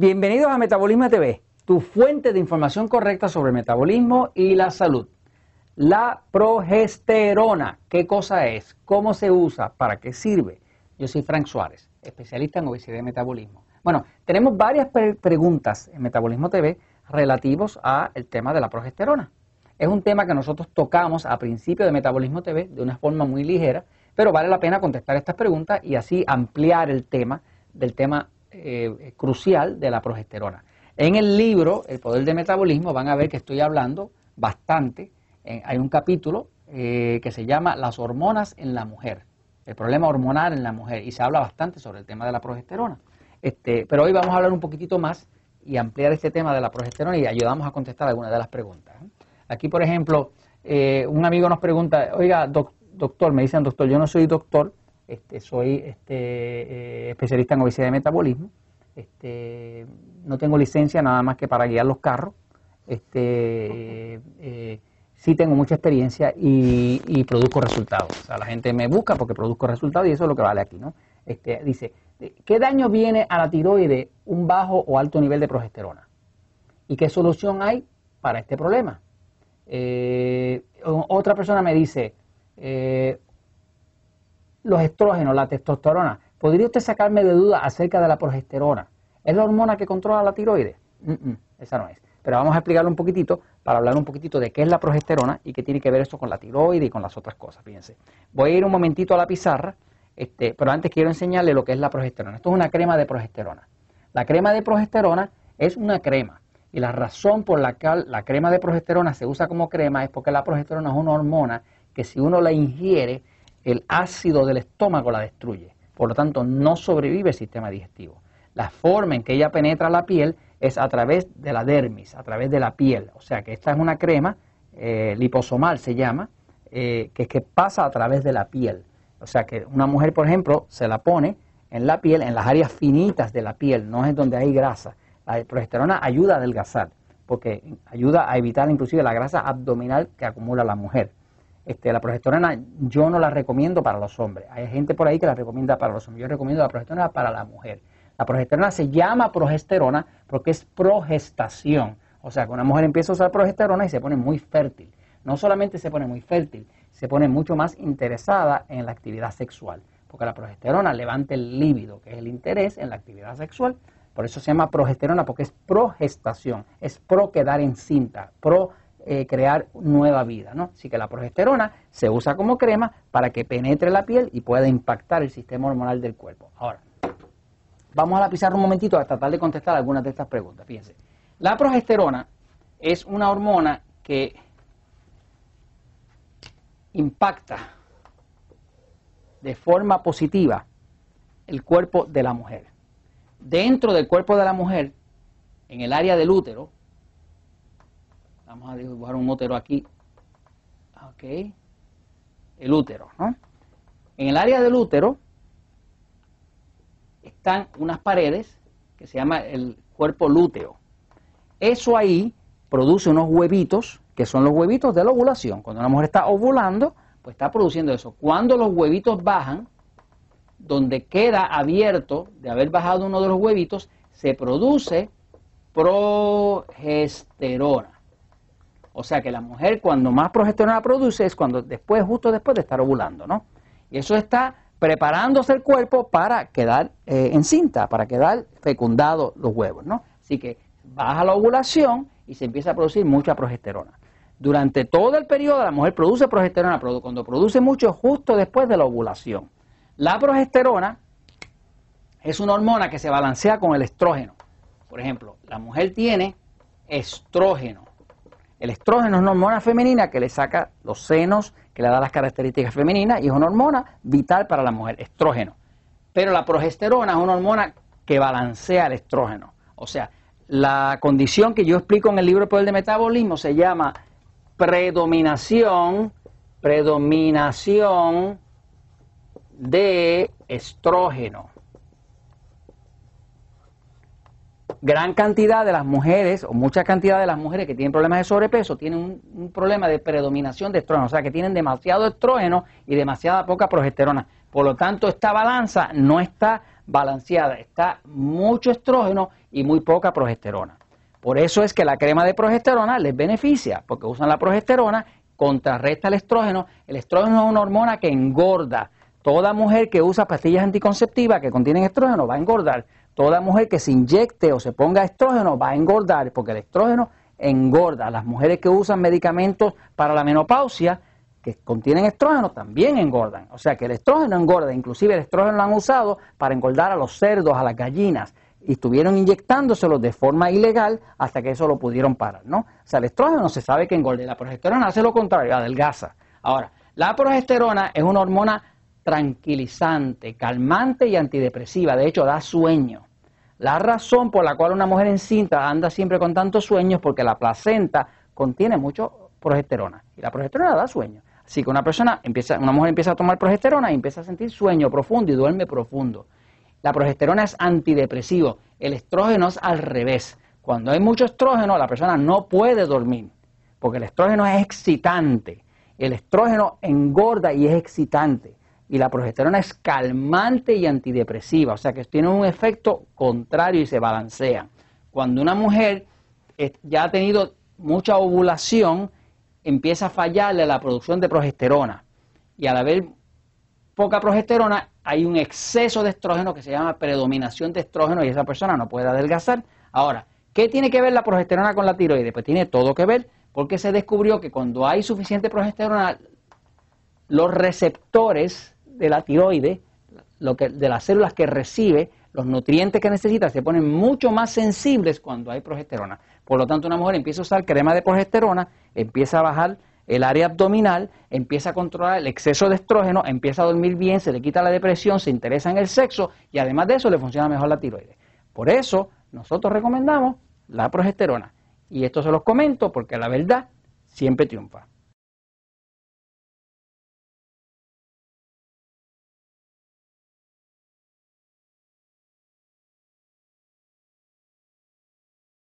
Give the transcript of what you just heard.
Bienvenidos a Metabolismo TV, tu fuente de información correcta sobre metabolismo y la salud. La progesterona, ¿qué cosa es? ¿Cómo se usa? ¿Para qué sirve? Yo soy Frank Suárez, especialista en obesidad y metabolismo. Bueno, tenemos varias preguntas en Metabolismo TV relativos al tema de la progesterona. Es un tema que nosotros tocamos a principio de Metabolismo TV de una forma muy ligera, pero vale la pena contestar estas preguntas y así ampliar el tema del tema eh, crucial de la progesterona. En el libro El Poder del Metabolismo van a ver que estoy hablando bastante. Eh, hay un capítulo eh, que se llama Las hormonas en la mujer, el problema hormonal en la mujer, y se habla bastante sobre el tema de la progesterona. Este, pero hoy vamos a hablar un poquitito más y ampliar este tema de la progesterona y ayudamos a contestar algunas de las preguntas. Aquí, por ejemplo, un amigo nos pregunta, oiga, doctor, me dicen doctor, yo no soy doctor, este, soy este, eh, especialista en obesidad y metabolismo. Este, no tengo licencia nada más que para guiar los carros. Este, eh, sí tengo mucha experiencia y, produzco resultados. O sea, la gente me busca porque produzco resultados y eso es lo que vale aquí, ¿no? Este, dice, ¿qué daño viene a la tiroide un bajo o alto nivel de progesterona? ¿Y qué solución hay para este problema? Eh, otra persona me dice, los estrógenos, la testosterona. ¿Podría usted sacarme de duda acerca de la progesterona? ¿Es la hormona que controla la tiroides? esa no es. Pero vamos a explicarlo un poquitito para hablar un poquitito de qué es la progesterona y qué tiene que ver esto con la tiroides y con las otras cosas. Fíjense. Voy a ir un momentito a la pizarra, este, pero antes quiero enseñarle lo que es la progesterona. Esto es una crema de progesterona. La crema de progesterona es una crema. Y la razón por la que la crema de progesterona se usa como crema es porque la progesterona es una hormona que si uno la ingiere el ácido del estómago la destruye. Por lo tanto, no sobrevive el sistema digestivo. La forma en que ella penetra la piel es a través de la dermis, a través de la piel. O sea que esta es una crema eh, liposomal, se llama, eh, que es que pasa a través de la piel. O sea que una mujer, por ejemplo, se la pone en la piel, en las áreas finitas de la piel, no es donde hay grasa. La progesterona ayuda a adelgazar, porque ayuda a evitar inclusive la grasa abdominal que acumula la mujer. Este, la progesterona yo no la recomiendo para los hombres. Hay gente por ahí que la recomienda para los hombres. Yo recomiendo la progesterona para la mujer. La progesterona se llama progesterona porque es progestación. O sea, que una mujer empieza a usar progesterona y se pone muy fértil. No solamente se pone muy fértil, se pone mucho más interesada en la actividad sexual. Porque la progesterona levanta el líbido, que es el interés en la actividad sexual. Por eso se llama progesterona, porque es progestación, es pro quedar encinta, pro eh, crear nueva vida. ¿no? Así que la progesterona se usa como crema para que penetre la piel y pueda impactar el sistema hormonal del cuerpo. Ahora, vamos a la pizarra un momentito a tratar de contestar algunas de estas preguntas. Fíjense, la progesterona es una hormona que impacta de forma positiva el cuerpo de la mujer. Dentro del cuerpo de la mujer, en el área del útero, Vamos a dibujar un útero aquí. Ok. El útero, ¿no? En el área del útero están unas paredes que se llama el cuerpo lúteo. Eso ahí produce unos huevitos, que son los huevitos de la ovulación. Cuando una mujer está ovulando, pues está produciendo eso. Cuando los huevitos bajan, donde queda abierto de haber bajado uno de los huevitos, se produce progesterona. O sea que la mujer cuando más progesterona produce es cuando después, justo después de estar ovulando, ¿no? Y eso está preparándose el cuerpo para quedar eh, encinta, para quedar fecundado los huevos, ¿no? Así que baja la ovulación y se empieza a producir mucha progesterona. Durante todo el periodo la mujer produce progesterona, cuando produce mucho justo después de la ovulación. La progesterona es una hormona que se balancea con el estrógeno. Por ejemplo, la mujer tiene estrógeno el estrógeno es una hormona femenina que le saca los senos, que le da las características femeninas y es una hormona vital para la mujer, estrógeno. Pero la progesterona es una hormona que balancea el estrógeno. O sea, la condición que yo explico en el libro Poder de Metabolismo se llama predominación, predominación de estrógeno. Gran cantidad de las mujeres, o mucha cantidad de las mujeres que tienen problemas de sobrepeso, tienen un, problema de predominación de estrógeno, o sea que tienen demasiado estrógeno y demasiada poca progesterona. Por lo tanto, esta balanza no está balanceada, está mucho estrógeno y muy poca progesterona. Por eso es que la crema de progesterona les beneficia, porque usan la progesterona, contrarresta el estrógeno. El estrógeno es una hormona que engorda. Toda mujer que usa pastillas anticonceptivas que contienen estrógeno va a engordar. Toda mujer que se inyecte o se ponga estrógeno va a engordar, porque el estrógeno engorda. Las mujeres que usan medicamentos para la menopausia que contienen estrógeno también engordan. O sea que el estrógeno engorda, inclusive el estrógeno lo han usado para engordar a los cerdos, a las gallinas, y estuvieron inyectándoselo de forma ilegal hasta que eso lo pudieron parar, ¿no? O sea, el estrógeno se sabe que engorda la progesterona hace lo contrario, adelgaza. Ahora, la progesterona es una hormona tranquilizante, calmante y antidepresiva, de hecho da sueño. La razón por la cual una mujer encinta anda siempre con tantos sueños porque la placenta contiene mucho progesterona y la progesterona da sueño. Así que una persona empieza, una mujer empieza a tomar progesterona y empieza a sentir sueño profundo y duerme profundo. La progesterona es antidepresivo, el estrógeno es al revés. Cuando hay mucho estrógeno, la persona no puede dormir, porque el estrógeno es excitante. El estrógeno engorda y es excitante. Y la progesterona es calmante y antidepresiva, o sea que tiene un efecto contrario y se balancean. Cuando una mujer ya ha tenido mucha ovulación, empieza a fallarle la producción de progesterona. Y al haber poca progesterona, hay un exceso de estrógeno que se llama predominación de estrógeno y esa persona no puede adelgazar. Ahora, ¿qué tiene que ver la progesterona con la tiroides? Pues tiene todo que ver porque se descubrió que cuando hay suficiente progesterona, los receptores de la tiroides, lo que, de las células que recibe los nutrientes que necesita, se ponen mucho más sensibles cuando hay progesterona. Por lo tanto, una mujer empieza a usar crema de progesterona, empieza a bajar el área abdominal, empieza a controlar el exceso de estrógeno, empieza a dormir bien, se le quita la depresión, se interesa en el sexo y además de eso le funciona mejor la tiroides. Por eso nosotros recomendamos la progesterona. Y esto se los comento porque la verdad siempre triunfa.